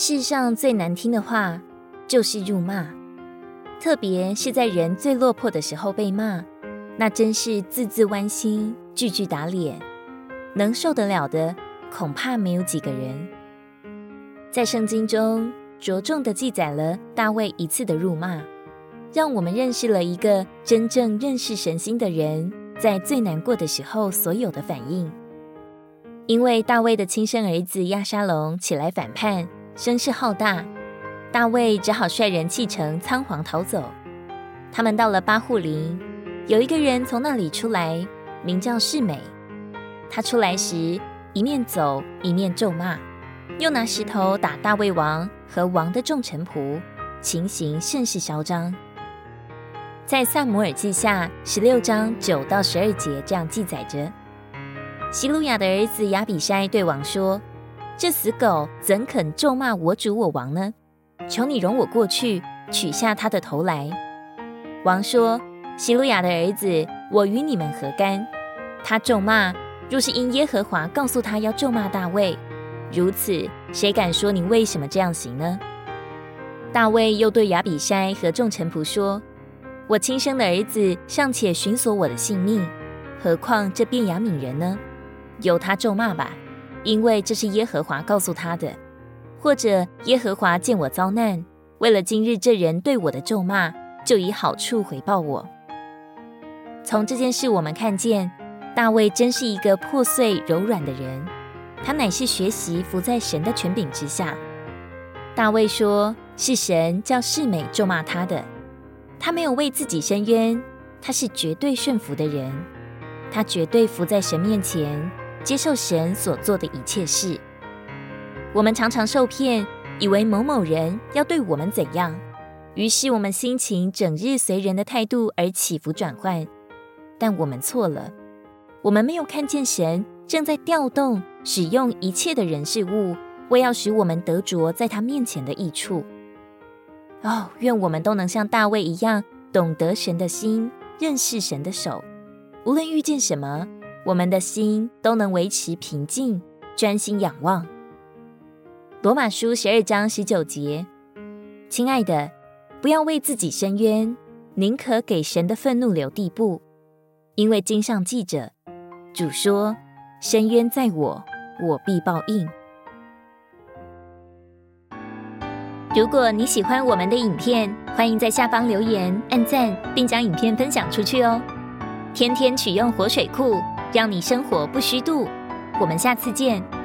世上最难听的话就是辱骂，特别是在人最落魄的时候被骂，那真是字字剜心，句句打脸，能受得了的恐怕没有几个人。在圣经中，着重的记载了大卫一次的辱骂，让我们认识了一个真正认识神心的人在最难过的时候所有的反应。因为大卫的亲生儿子亚沙龙起来反叛，声势浩大，大卫只好率人弃城仓皇逃走。他们到了巴户林，有一个人从那里出来，名叫示美。他出来时，一面走一面咒骂。又拿石头打大卫王和王的众臣仆，情形甚是嚣张。在撒母耳记下十六章九到十二节这样记载着：西鲁雅的儿子亚比筛对王说：“这死狗怎肯咒骂我主我王呢？求你容我过去取下他的头来。”王说：“希鲁雅的儿子，我与你们何干？他咒骂，若是因耶和华告诉他要咒骂大卫。”如此，谁敢说你为什么这样行呢？大卫又对亚比筛和众臣仆说：“我亲生的儿子尚且寻索我的性命，何况这便雅悯人呢？由他咒骂吧，因为这是耶和华告诉他的。或者耶和华见我遭难，为了今日这人对我的咒骂，就以好处回报我。”从这件事，我们看见大卫真是一个破碎柔软的人。他乃是学习服在神的权柄之下。大卫说：“是神叫示美咒骂他的，他没有为自己伸冤，他是绝对顺服的人，他绝对服在神面前，接受神所做的一切事。我们常常受骗，以为某某人要对我们怎样，于是我们心情整日随人的态度而起伏转换，但我们错了，我们没有看见神正在调动。”使用一切的人事物，为要使我们得着在他面前的益处。哦，愿我们都能像大卫一样，懂得神的心，认识神的手。无论遇见什么，我们的心都能维持平静，专心仰望。罗马书十二章十九节，亲爱的，不要为自己伸冤，宁可给神的愤怒留地步，因为经上记着，主说：“伸冤在我。”我必报应。如果你喜欢我们的影片，欢迎在下方留言、按赞，并将影片分享出去哦。天天取用活水库，让你生活不虚度。我们下次见。